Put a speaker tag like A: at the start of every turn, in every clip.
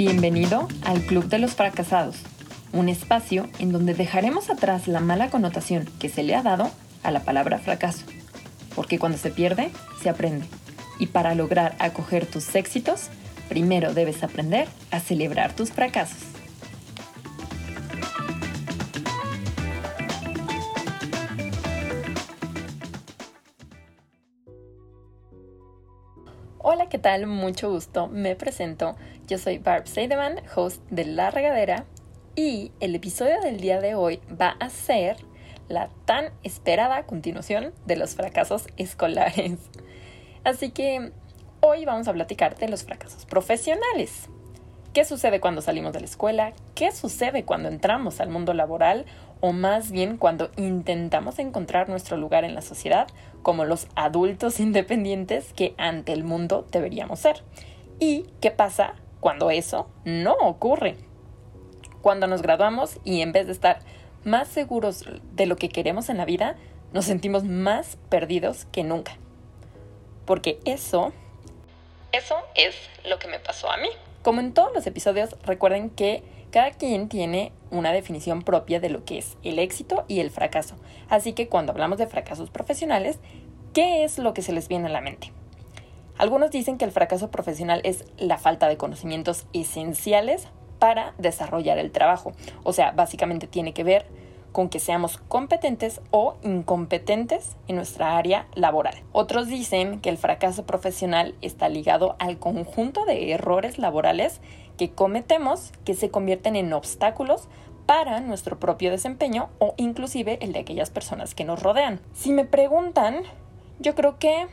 A: Bienvenido al Club de los Fracasados, un espacio en donde dejaremos atrás la mala connotación que se le ha dado a la palabra fracaso, porque cuando se pierde, se aprende. Y para lograr acoger tus éxitos, primero debes aprender a celebrar tus fracasos. Tal? Mucho gusto. Me presento. Yo soy Barb Seideman, host de La Regadera, y el episodio del día de hoy va a ser la tan esperada continuación de los fracasos escolares. Así que hoy vamos a platicar de los fracasos profesionales. ¿Qué sucede cuando salimos de la escuela? ¿Qué sucede cuando entramos al mundo laboral? O más bien cuando intentamos encontrar nuestro lugar en la sociedad como los adultos independientes que ante el mundo deberíamos ser. ¿Y qué pasa cuando eso no ocurre? Cuando nos graduamos y en vez de estar más seguros de lo que queremos en la vida, nos sentimos más perdidos que nunca. Porque eso, eso es lo que me pasó a mí. Como en todos los episodios, recuerden que cada quien tiene una definición propia de lo que es el éxito y el fracaso. Así que cuando hablamos de fracasos profesionales, ¿qué es lo que se les viene a la mente? Algunos dicen que el fracaso profesional es la falta de conocimientos esenciales para desarrollar el trabajo. O sea, básicamente tiene que ver con que seamos competentes o incompetentes en nuestra área laboral. Otros dicen que el fracaso profesional está ligado al conjunto de errores laborales que cometemos que se convierten en obstáculos para nuestro propio desempeño o inclusive el de aquellas personas que nos rodean. Si me preguntan, yo creo que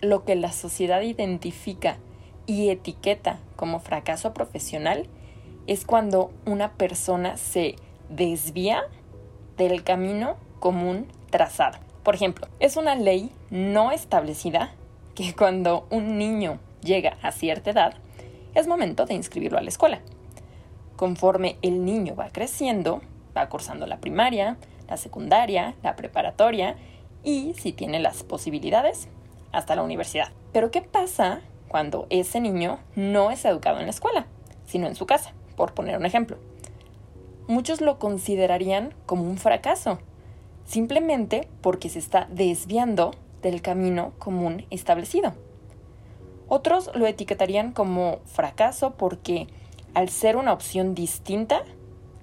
A: lo que la sociedad identifica y etiqueta como fracaso profesional es cuando una persona se desvía del camino común trazado. Por ejemplo, es una ley no establecida que cuando un niño llega a cierta edad, es momento de inscribirlo a la escuela. Conforme el niño va creciendo, va cursando la primaria, la secundaria, la preparatoria y, si tiene las posibilidades, hasta la universidad. Pero ¿qué pasa cuando ese niño no es educado en la escuela, sino en su casa? Por poner un ejemplo muchos lo considerarían como un fracaso, simplemente porque se está desviando del camino común establecido. Otros lo etiquetarían como fracaso porque al ser una opción distinta,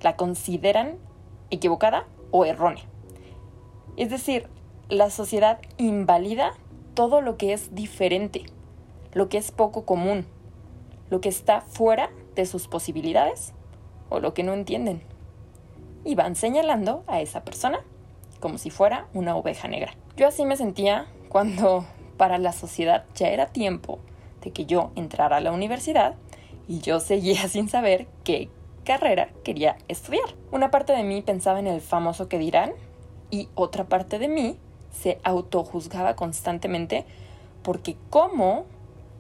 A: la consideran equivocada o errónea. Es decir, la sociedad invalida todo lo que es diferente, lo que es poco común, lo que está fuera de sus posibilidades o lo que no entienden y van señalando a esa persona como si fuera una oveja negra. Yo así me sentía cuando para la sociedad ya era tiempo de que yo entrara a la universidad y yo seguía sin saber qué carrera quería estudiar. Una parte de mí pensaba en el famoso que dirán y otra parte de mí se autojuzgaba constantemente porque como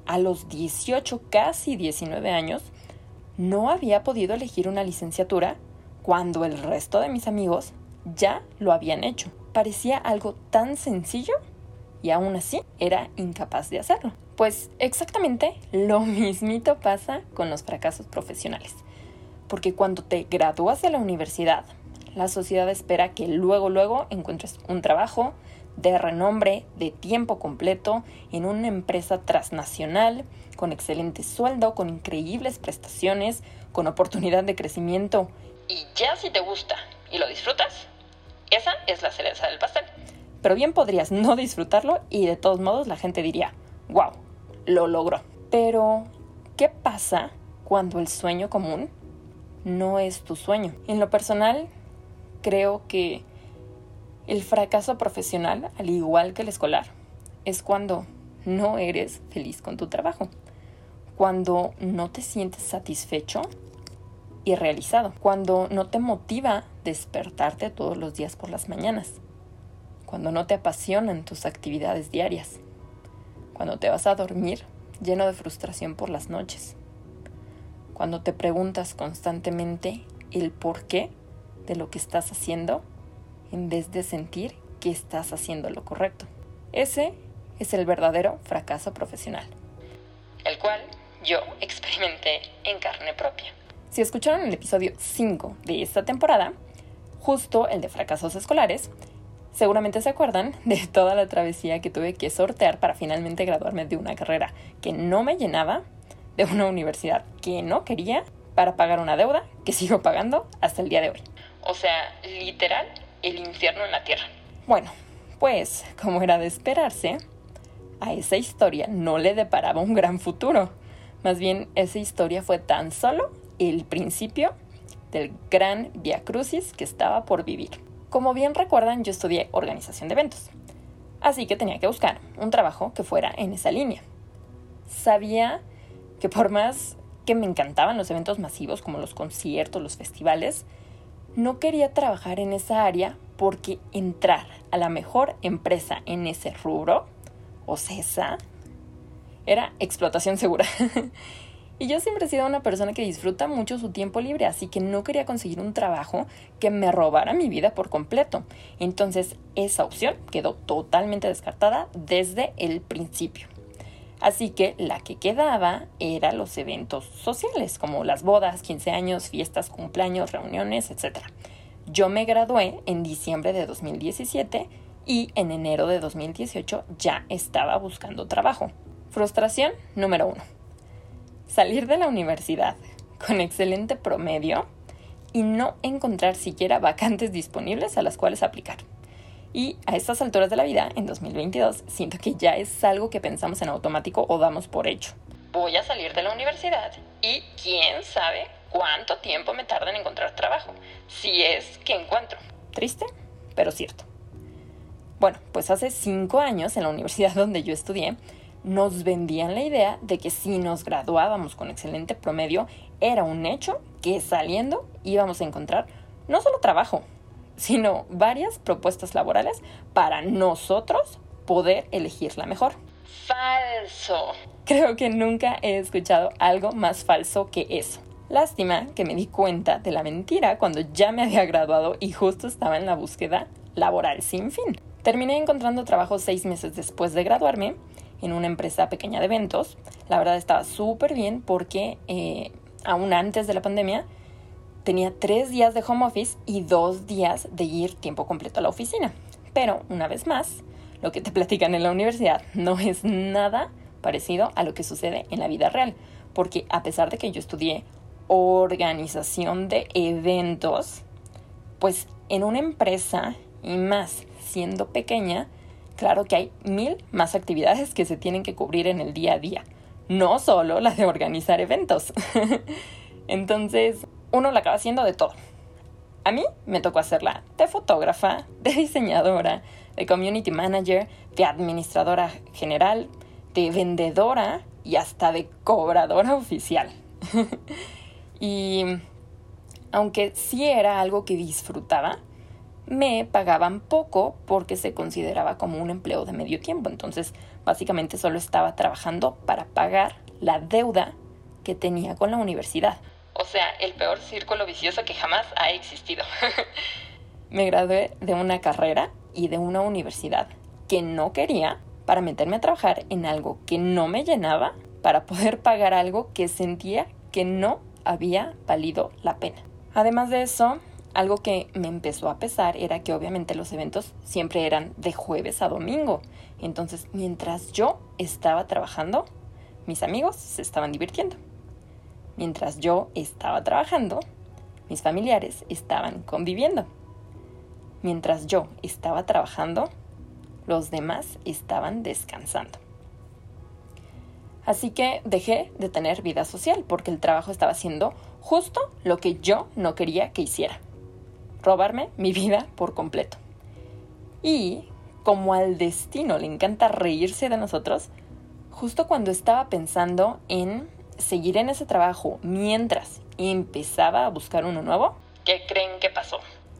A: a los 18, casi 19 años, no había podido elegir una licenciatura cuando el resto de mis amigos ya lo habían hecho. Parecía algo tan sencillo y aún así era incapaz de hacerlo. Pues exactamente lo mismito pasa con los fracasos profesionales. Porque cuando te gradúas de la universidad, la sociedad espera que luego, luego encuentres un trabajo de renombre, de tiempo completo, en una empresa transnacional, con excelente sueldo, con increíbles prestaciones, con oportunidad de crecimiento y ya si te gusta y lo disfrutas, esa es la cereza del pastel. Pero bien podrías no disfrutarlo y de todos modos la gente diría, wow, lo logró. Pero, ¿qué pasa cuando el sueño común no es tu sueño? En lo personal, creo que el fracaso profesional, al igual que el escolar, es cuando no eres feliz con tu trabajo, cuando no te sientes satisfecho y realizado, cuando no te motiva despertarte todos los días por las mañanas, cuando no te apasionan tus actividades diarias, cuando te vas a dormir lleno de frustración por las noches, cuando te preguntas constantemente el por qué de lo que estás haciendo en vez de sentir que estás haciendo lo correcto. Ese es el verdadero fracaso profesional, el cual yo experimenté en carne propia. Si escucharon el episodio 5 de esta temporada, justo el de fracasos escolares, seguramente se acuerdan de toda la travesía que tuve que sortear para finalmente graduarme de una carrera que no me llenaba, de una universidad que no quería, para pagar una deuda que sigo pagando hasta el día de hoy. O sea, literal, el infierno en la tierra. Bueno, pues, como era de esperarse, a esa historia no le deparaba un gran futuro. Más bien, esa historia fue tan solo el principio del gran Via Crucis que estaba por vivir. Como bien recuerdan, yo estudié organización de eventos, así que tenía que buscar un trabajo que fuera en esa línea. Sabía que por más que me encantaban los eventos masivos como los conciertos, los festivales, no quería trabajar en esa área porque entrar a la mejor empresa en ese rubro, o CESA, era explotación segura. y yo siempre he sido una persona que disfruta mucho su tiempo libre, así que no quería conseguir un trabajo que me robara mi vida por completo. Entonces esa opción quedó totalmente descartada desde el principio. Así que la que quedaba era los eventos sociales, como las bodas, 15 años, fiestas, cumpleaños, reuniones, etc. Yo me gradué en diciembre de 2017 y en enero de 2018 ya estaba buscando trabajo. Frustración número uno. Salir de la universidad con excelente promedio y no encontrar siquiera vacantes disponibles a las cuales aplicar. Y a estas alturas de la vida, en 2022, siento que ya es algo que pensamos en automático o damos por hecho. Voy a salir de la universidad y quién sabe cuánto tiempo me tarda en encontrar trabajo, si es que encuentro. Triste, pero cierto. Bueno, pues hace cinco años en la universidad donde yo estudié, nos vendían la idea de que si nos graduábamos con excelente promedio, era un hecho que saliendo íbamos a encontrar no solo trabajo, sino varias propuestas laborales para nosotros poder elegir la mejor. Falso. Creo que nunca he escuchado algo más falso que eso. Lástima que me di cuenta de la mentira cuando ya me había graduado y justo estaba en la búsqueda laboral sin fin. Terminé encontrando trabajo seis meses después de graduarme en una empresa pequeña de eventos. La verdad estaba súper bien porque eh, aún antes de la pandemia tenía tres días de home office y dos días de ir tiempo completo a la oficina. Pero, una vez más, lo que te platican en la universidad no es nada parecido a lo que sucede en la vida real. Porque a pesar de que yo estudié organización de eventos, pues en una empresa y más siendo pequeña, claro que hay mil más actividades que se tienen que cubrir en el día a día, no solo la de organizar eventos. Entonces, uno la acaba haciendo de todo. A mí me tocó hacerla de fotógrafa, de diseñadora, de community manager, de administradora general, de vendedora y hasta de cobradora oficial. y aunque sí era algo que disfrutaba, me pagaban poco porque se consideraba como un empleo de medio tiempo. Entonces, básicamente solo estaba trabajando para pagar la deuda que tenía con la universidad. O sea, el peor círculo vicioso que jamás ha existido. me gradué de una carrera y de una universidad que no quería para meterme a trabajar en algo que no me llenaba para poder pagar algo que sentía que no había valido la pena. Además de eso, algo que me empezó a pesar era que obviamente los eventos siempre eran de jueves a domingo. Entonces, mientras yo estaba trabajando, mis amigos se estaban divirtiendo. Mientras yo estaba trabajando, mis familiares estaban conviviendo. Mientras yo estaba trabajando, los demás estaban descansando. Así que dejé de tener vida social porque el trabajo estaba haciendo justo lo que yo no quería que hiciera robarme mi vida por completo. Y como al destino le encanta reírse de nosotros, justo cuando estaba pensando en seguir en ese trabajo mientras empezaba a buscar uno nuevo, ¿qué creen que pasó?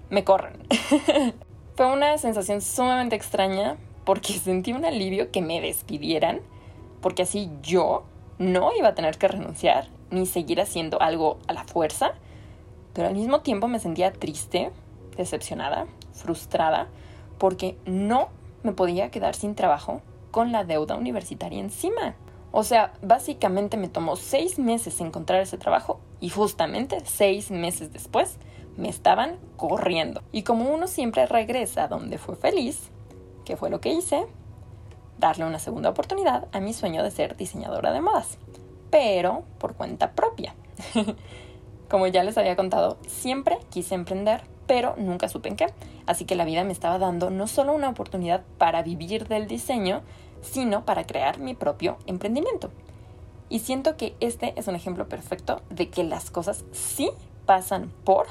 A: Me corren. Fue una sensación sumamente extraña porque sentí un alivio que me despidieran, porque así yo no iba a tener que renunciar ni seguir haciendo algo a la fuerza, pero al mismo tiempo me sentía triste, decepcionada, frustrada, porque no me podía quedar sin trabajo con la deuda universitaria encima. O sea, básicamente me tomó seis meses encontrar ese trabajo y justamente seis meses después me estaban corriendo. Y como uno siempre regresa donde fue feliz, ¿qué fue lo que hice? Darle una segunda oportunidad a mi sueño de ser diseñadora de modas, pero por cuenta propia. como ya les había contado, siempre quise emprender, pero nunca supe en qué. Así que la vida me estaba dando no solo una oportunidad para vivir del diseño, sino para crear mi propio emprendimiento. Y siento que este es un ejemplo perfecto de que las cosas sí pasan por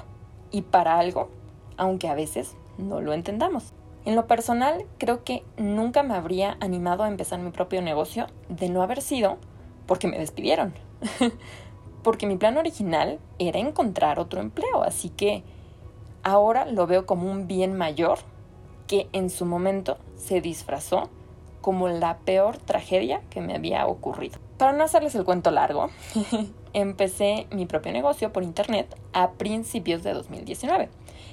A: y para algo, aunque a veces no lo entendamos. En lo personal, creo que nunca me habría animado a empezar mi propio negocio de no haber sido porque me despidieron. porque mi plan original era encontrar otro empleo, así que ahora lo veo como un bien mayor que en su momento se disfrazó como la peor tragedia que me había ocurrido. Para no hacerles el cuento largo, empecé mi propio negocio por internet a principios de 2019,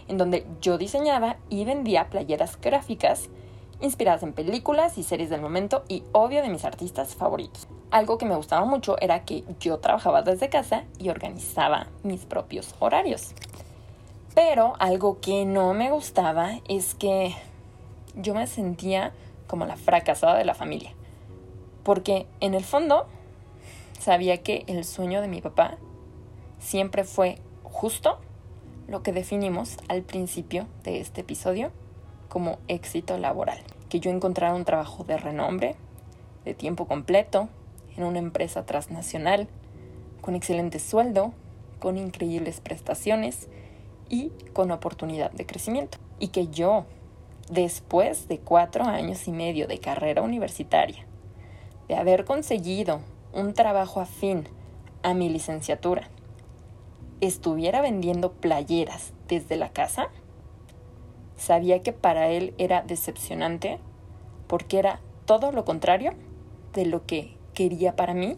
A: en donde yo diseñaba y vendía playeras gráficas inspiradas en películas y series del momento y obvio de mis artistas favoritos. Algo que me gustaba mucho era que yo trabajaba desde casa y organizaba mis propios horarios. Pero algo que no me gustaba es que yo me sentía como la fracasada de la familia. Porque en el fondo sabía que el sueño de mi papá siempre fue justo lo que definimos al principio de este episodio como éxito laboral. Que yo encontrara un trabajo de renombre, de tiempo completo, en una empresa transnacional, con excelente sueldo, con increíbles prestaciones y con oportunidad de crecimiento. Y que yo, después de cuatro años y medio de carrera universitaria, de haber conseguido un trabajo afín a mi licenciatura, estuviera vendiendo playeras desde la casa, sabía que para él era decepcionante porque era todo lo contrario de lo que quería para mí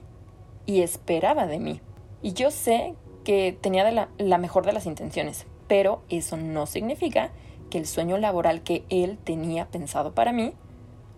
A: y esperaba de mí. Y yo sé que tenía la, mejor de las intenciones, pero eso no significa que el sueño laboral que él tenía pensado para mí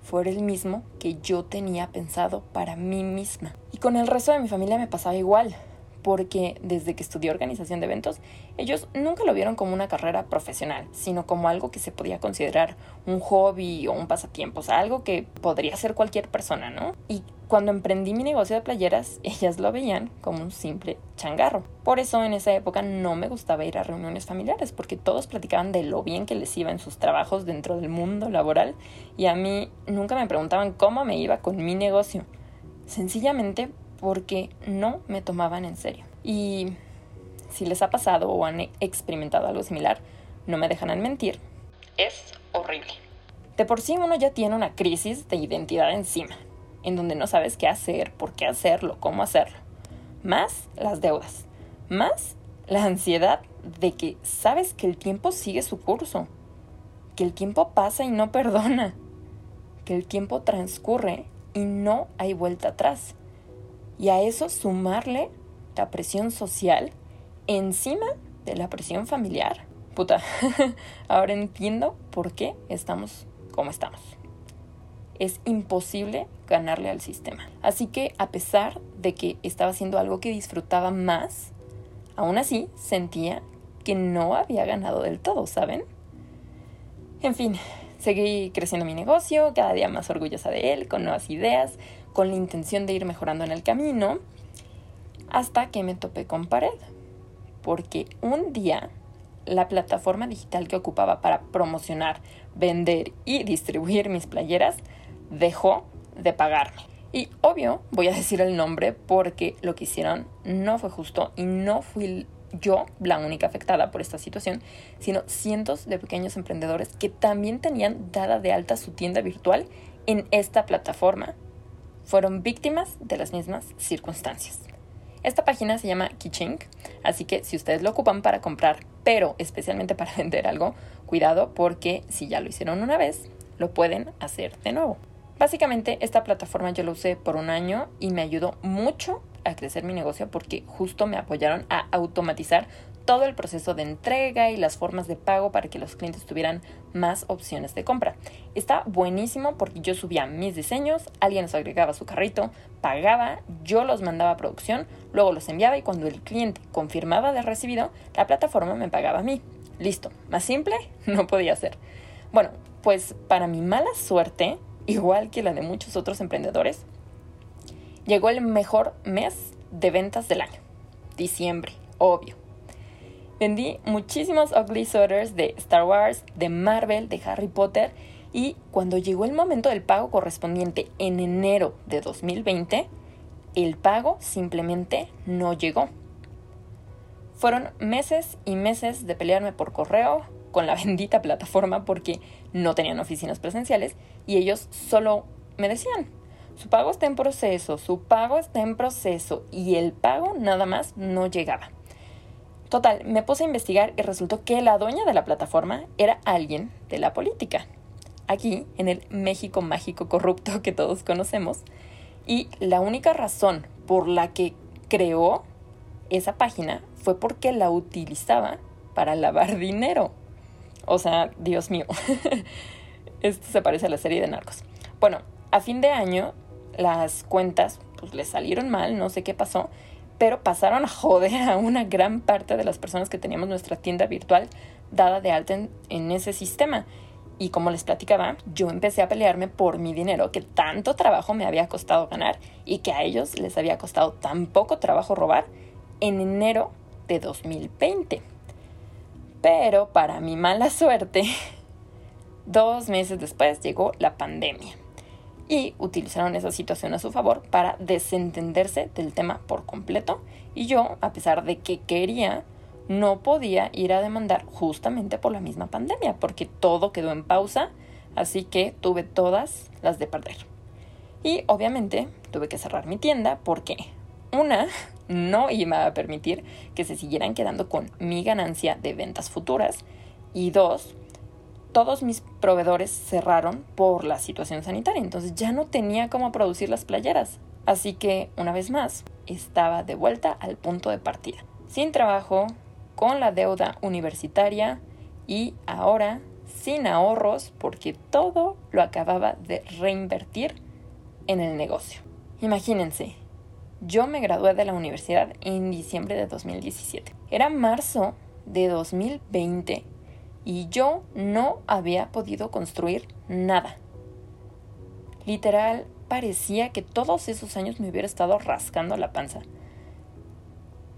A: fuera el mismo que yo tenía pensado para mí misma. Y con el resto de mi familia me pasaba igual, porque desde que estudié organización de eventos, ellos nunca lo vieron como una carrera profesional, sino como algo que se podía considerar un hobby o un pasatiempo, o sea, algo que podría ser cualquier persona, ¿no? Y cuando emprendí mi negocio de playeras, ellas lo veían como un simple changarro. Por eso en esa época no me gustaba ir a reuniones familiares, porque todos platicaban de lo bien que les iba en sus trabajos dentro del mundo laboral y a mí nunca me preguntaban cómo me iba con mi negocio. Sencillamente porque no me tomaban en serio. Y si les ha pasado o han experimentado algo similar, no me dejan mentir, es horrible. De por sí uno ya tiene una crisis de identidad encima en donde no sabes qué hacer, por qué hacerlo, cómo hacerlo. Más las deudas. Más la ansiedad de que sabes que el tiempo sigue su curso. Que el tiempo pasa y no perdona. Que el tiempo transcurre y no hay vuelta atrás. Y a eso sumarle la presión social encima de la presión familiar. Puta, ahora entiendo por qué estamos como estamos es imposible ganarle al sistema. Así que a pesar de que estaba haciendo algo que disfrutaba más, aún así sentía que no había ganado del todo, ¿saben? En fin, seguí creciendo mi negocio, cada día más orgullosa de él, con nuevas ideas, con la intención de ir mejorando en el camino, hasta que me topé con pared. Porque un día la plataforma digital que ocupaba para promocionar, vender y distribuir mis playeras dejó de pagarme. Y obvio, voy a decir el nombre porque lo que hicieron no fue justo y no fui yo la única afectada por esta situación, sino cientos de pequeños emprendedores que también tenían dada de alta su tienda virtual en esta plataforma. Fueron víctimas de las mismas circunstancias. Esta página se llama Kichink, así que si ustedes lo ocupan para comprar, pero especialmente para vender algo, cuidado porque si ya lo hicieron una vez, lo pueden hacer de nuevo. Básicamente esta plataforma yo la usé por un año y me ayudó mucho a crecer mi negocio porque justo me apoyaron a automatizar todo el proceso de entrega y las formas de pago para que los clientes tuvieran más opciones de compra. Está buenísimo porque yo subía mis diseños, alguien los agregaba a su carrito, pagaba, yo los mandaba a producción, luego los enviaba y cuando el cliente confirmaba de recibido, la plataforma me pagaba a mí. Listo, más simple no podía ser. Bueno, pues para mi mala suerte, igual que la de muchos otros emprendedores, llegó el mejor mes de ventas del año, diciembre, obvio. Vendí muchísimos ugly sweaters de Star Wars, de Marvel, de Harry Potter y cuando llegó el momento del pago correspondiente en enero de 2020, el pago simplemente no llegó. Fueron meses y meses de pelearme por correo con la bendita plataforma porque no tenían oficinas presenciales y ellos solo me decían, su pago está en proceso, su pago está en proceso y el pago nada más no llegaba. Total, me puse a investigar y resultó que la dueña de la plataforma era alguien de la política. Aquí, en el México mágico corrupto que todos conocemos. Y la única razón por la que creó esa página fue porque la utilizaba para lavar dinero. O sea, Dios mío. Esto se parece a la serie de Narcos. Bueno, a fin de año las cuentas pues le salieron mal, no sé qué pasó, pero pasaron a joder a una gran parte de las personas que teníamos nuestra tienda virtual dada de alta en, ese sistema. Y como les platicaba, yo empecé a pelearme por mi dinero que tanto trabajo me había costado ganar y que a ellos les había costado tan poco trabajo robar en enero de 2020. Pero para mi mala suerte, dos meses después llegó la pandemia y utilizaron esa situación a su favor para desentenderse del tema por completo y yo, a pesar de que quería, no podía ir a demandar justamente por la misma pandemia porque todo quedó en pausa, así que tuve todas las de perder. Y obviamente tuve que cerrar mi tienda porque una, no iba a permitir que se siguieran quedando con mi ganancia de ventas futuras y dos, todos mis proveedores cerraron por la situación sanitaria, entonces ya no tenía cómo producir las playeras. Así que, una vez más, estaba de vuelta al punto de partida. Sin trabajo, con la deuda universitaria y ahora sin ahorros porque todo lo acababa de reinvertir en el negocio. Imagínense, yo me gradué de la universidad en diciembre de 2017. Era marzo de 2020 y yo no había podido construir nada. Literal, parecía que todos esos años me hubiera estado rascando la panza.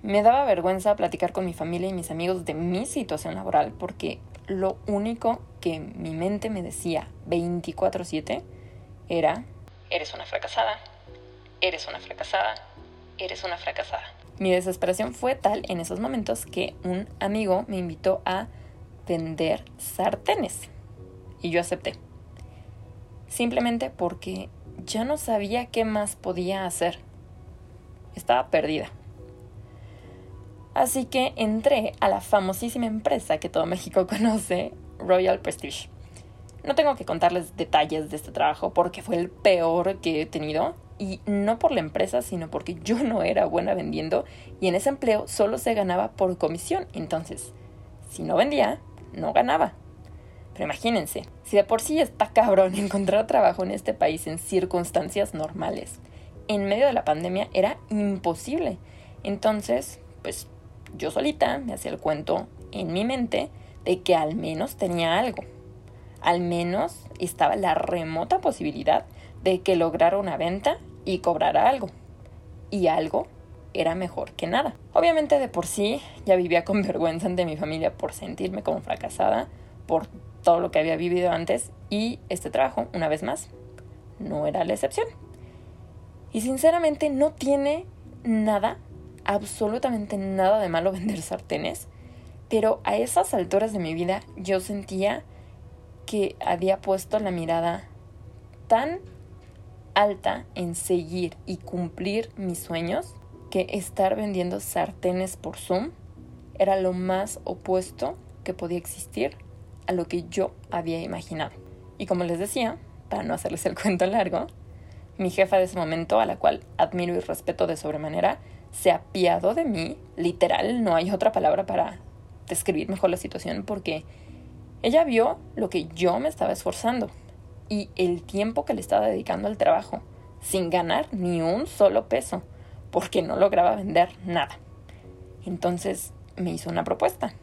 A: Me daba vergüenza platicar con mi familia y mis amigos de mi situación laboral porque lo único que mi mente me decía 24/7 era, eres una fracasada, eres una fracasada, eres una fracasada. Mi desesperación fue tal en esos momentos que un amigo me invitó a vender sartenes. Y yo acepté. Simplemente porque ya no sabía qué más podía hacer. Estaba perdida. Así que entré a la famosísima empresa que todo México conoce, Royal Prestige. No tengo que contarles detalles de este trabajo porque fue el peor que he tenido y no por la empresa, sino porque yo no era buena vendiendo y en ese empleo solo se ganaba por comisión. Entonces, si no vendía, no ganaba. Pero imagínense, si de por sí está cabrón encontrar trabajo en este país en circunstancias normales, en medio de la pandemia era imposible. Entonces, pues yo solita me hacía el cuento en mi mente de que al menos tenía algo. Al menos estaba la remota posibilidad de que lograra una venta y cobrara algo. Y algo era mejor que nada. Obviamente de por sí ya vivía con vergüenza ante mi familia por sentirme como fracasada, por todo lo que había vivido antes y este trabajo, una vez más, no era la excepción. Y sinceramente no tiene nada, absolutamente nada de malo vender sartenes, pero a esas alturas de mi vida yo sentía que había puesto la mirada tan alta en seguir y cumplir mis sueños que estar vendiendo sartenes por Zoom era lo más opuesto que podía existir a lo que yo había imaginado. Y como les decía, para no hacerles el cuento largo, mi jefa de ese momento, a la cual admiro y respeto de sobremanera, se apiadó de mí, literal, no hay otra palabra para describir mejor la situación, porque ella vio lo que yo me estaba esforzando y el tiempo que le estaba dedicando al trabajo, sin ganar ni un solo peso, porque no lograba vender nada. Entonces me hizo una propuesta.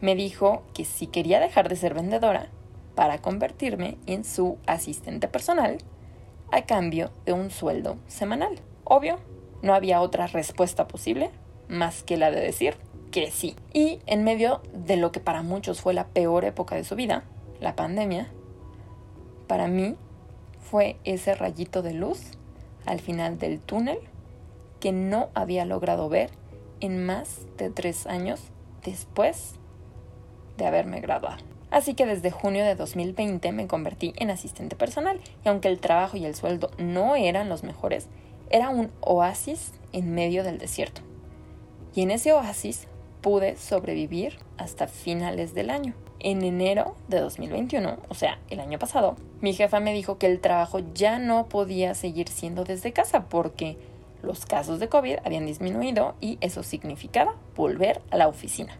A: Me dijo que si quería dejar de ser vendedora para convertirme en su asistente personal a cambio de un sueldo semanal. Obvio, no había otra respuesta posible más que la de decir que sí. Y en medio de lo que para muchos fue la peor época de su vida, la pandemia, para mí fue ese rayito de luz al final del túnel que no había logrado ver en más de tres años después de haberme graduado. Así que desde junio de 2020 me convertí en asistente personal y aunque el trabajo y el sueldo no eran los mejores, era un oasis en medio del desierto. Y en ese oasis pude sobrevivir hasta finales del año. En enero de 2021, o sea, el año pasado, mi jefa me dijo que el trabajo ya no podía seguir siendo desde casa porque los casos de COVID habían disminuido y eso significaba volver a la oficina.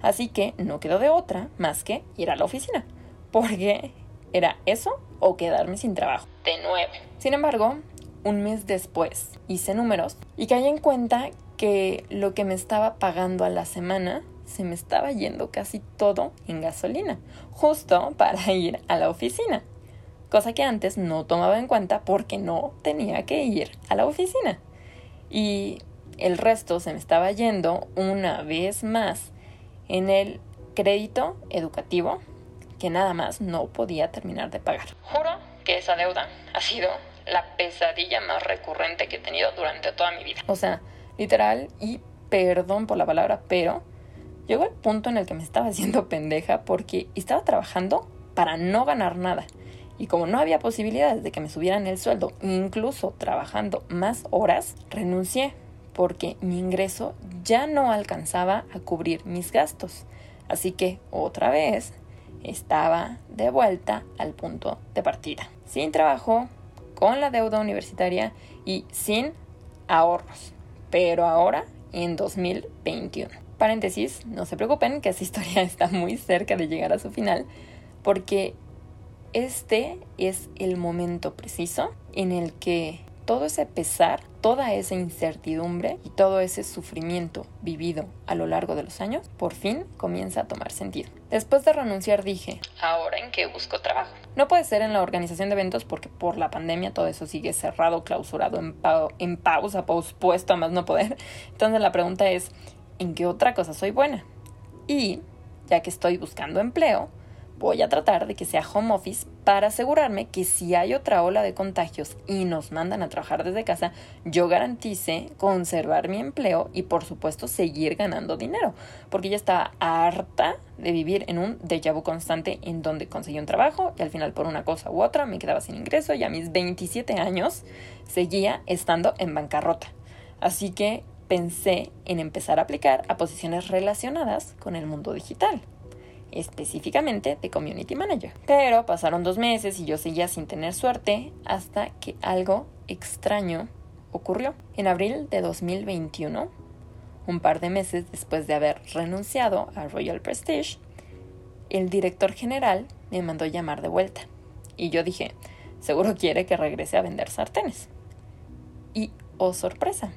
A: Así que no quedó de otra más que ir a la oficina, porque era eso o quedarme sin trabajo. De nuevo. Sin embargo, un mes después hice números y caí en cuenta que lo que me estaba pagando a la semana se me estaba yendo casi todo en gasolina, justo para ir a la oficina. Cosa que antes no tomaba en cuenta porque no tenía que ir a la oficina. Y el resto se me estaba yendo una vez más en el crédito educativo que nada más no podía terminar de pagar. Juro que esa deuda ha sido la pesadilla más recurrente que he tenido durante toda mi vida. O sea, literal, y perdón por la palabra, pero llegó el punto en el que me estaba haciendo pendeja porque estaba trabajando para no ganar nada. Y como no había posibilidades de que me subieran el sueldo, incluso trabajando más horas, renuncié porque mi ingreso ya no alcanzaba a cubrir mis gastos. Así que otra vez estaba de vuelta al punto de partida. Sin trabajo, con la deuda universitaria y sin ahorros. Pero ahora en 2021. Paréntesis, no se preocupen que esta historia está muy cerca de llegar a su final porque este es el momento preciso en el que todo ese pesar, toda esa incertidumbre y todo ese sufrimiento vivido a lo largo de los años, por fin comienza a tomar sentido. Después de renunciar dije, ¿ahora en qué busco trabajo? No puede ser en la organización de eventos porque por la pandemia todo eso sigue cerrado, clausurado, en, pausa, pospuesto a más no poder. Entonces la pregunta es, ¿en qué otra cosa soy buena? Y, ya que estoy buscando empleo, voy a tratar de que sea home office para asegurarme que si hay otra ola de contagios y nos mandan a trabajar desde casa, yo garantice conservar mi empleo y por supuesto seguir ganando dinero, porque ya estaba harta de vivir en un déjà vu constante en donde conseguí un trabajo y al final por una cosa u otra me quedaba sin ingreso y a mis 27 años seguía estando en bancarrota. Así que pensé en empezar a aplicar a posiciones relacionadas con el mundo digital específicamente de Community Manager. Pero pasaron dos meses y yo seguía sin tener suerte hasta que algo extraño ocurrió. En abril de 2021, un par de meses después de haber renunciado a Royal Prestige, el director general me mandó llamar de vuelta. Y yo dije, seguro quiere que regrese a vender sartenes. Y, oh sorpresa,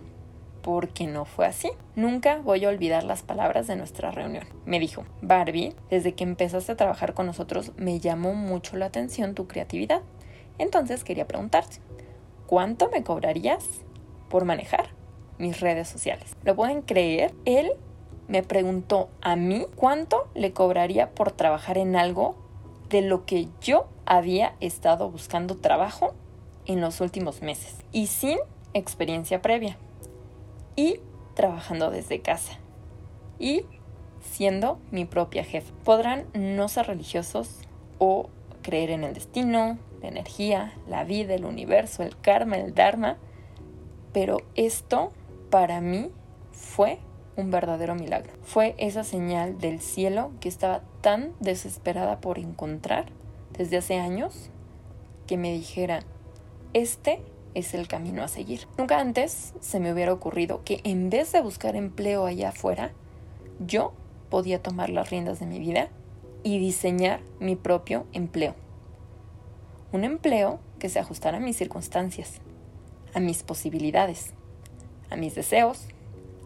A: porque no fue así. Nunca voy a olvidar las palabras de nuestra reunión. Me dijo, Barbie, desde que empezaste a trabajar con nosotros me llamó mucho la atención tu creatividad. Entonces quería preguntarte, ¿cuánto me cobrarías por manejar mis redes sociales? ¿Lo pueden creer? Él me preguntó a mí cuánto le cobraría por trabajar en algo de lo que yo había estado buscando trabajo en los últimos meses y sin experiencia previa y trabajando desde casa y siendo mi propia jefa. Podrán no ser religiosos o creer en el destino, la energía, la vida, el universo, el karma, el dharma, pero esto para mí fue un verdadero milagro. Fue esa señal del cielo que estaba tan desesperada por encontrar desde hace años que me dijera, este es el camino a seguir. Nunca antes se me hubiera ocurrido que en vez de buscar empleo allá afuera, yo podía tomar las riendas de mi vida y diseñar mi propio empleo. Un empleo que se ajustara a mis circunstancias, a mis posibilidades, a mis deseos,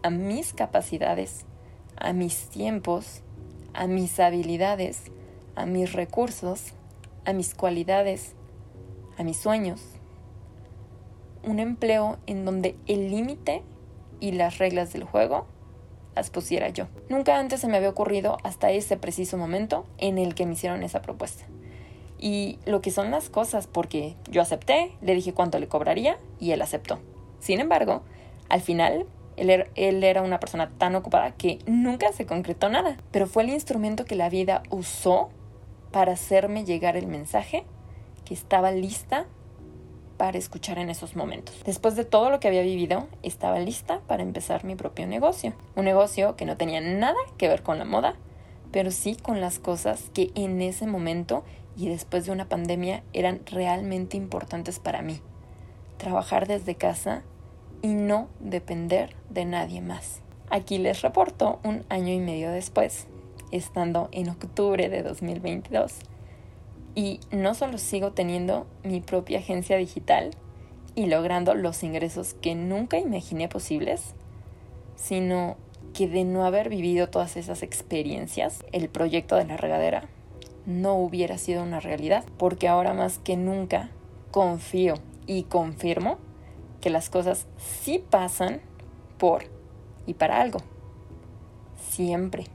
A: a mis capacidades, a mis tiempos, a mis habilidades, a mis recursos, a mis cualidades, a mis sueños. Un empleo en donde el límite y las reglas del juego las pusiera yo. Nunca antes se me había ocurrido hasta ese preciso momento en el que me hicieron esa propuesta. Y lo que son las cosas, porque yo acepté, le dije cuánto le cobraría y él aceptó. Sin embargo, al final, él era, él era una persona tan ocupada que nunca se concretó nada, pero fue el instrumento que la vida usó para hacerme llegar el mensaje que estaba lista para escuchar en esos momentos. Después de todo lo que había vivido, estaba lista para empezar mi propio negocio. Un negocio que no tenía nada que ver con la moda, pero sí con las cosas que en ese momento y después de una pandemia eran realmente importantes para mí. Trabajar desde casa y no depender de nadie más. Aquí les reporto un año y medio después, estando en octubre de 2022 y no solo sigo teniendo mi propia agencia digital y logrando los ingresos que nunca imaginé posibles, sino que de no haber vivido todas esas experiencias, el proyecto de la regadera no hubiera sido una realidad, porque ahora más que nunca confío y confirmo que las cosas sí pasan por y para algo. Siempre.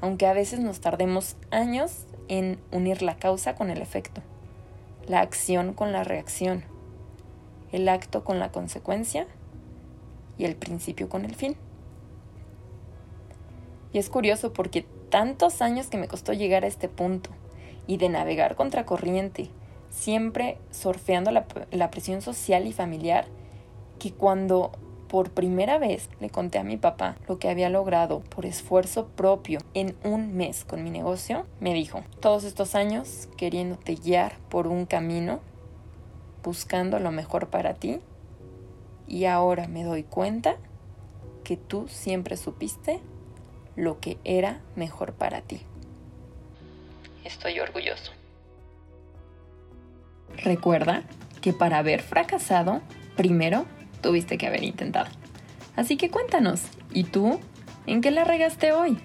A: Aunque a veces nos tardemos años en unir la causa con el efecto, la acción con la reacción, el acto con la consecuencia y el principio con el fin. Y es curioso porque tantos años que me costó llegar a este punto y de navegar contra corriente, siempre surfeando la, la presión social y familiar, que cuando por primera vez le conté a mi papá lo que había logrado por esfuerzo propio en un mes con mi negocio, me dijo, todos estos años queriéndote guiar por un camino, buscando lo mejor para ti, y ahora me doy cuenta que tú siempre supiste lo que era mejor para ti. Estoy orgulloso. Recuerda que para haber fracasado, primero tuviste que haber intentado. Así que cuéntanos, ¿y tú? ¿En qué la regaste hoy?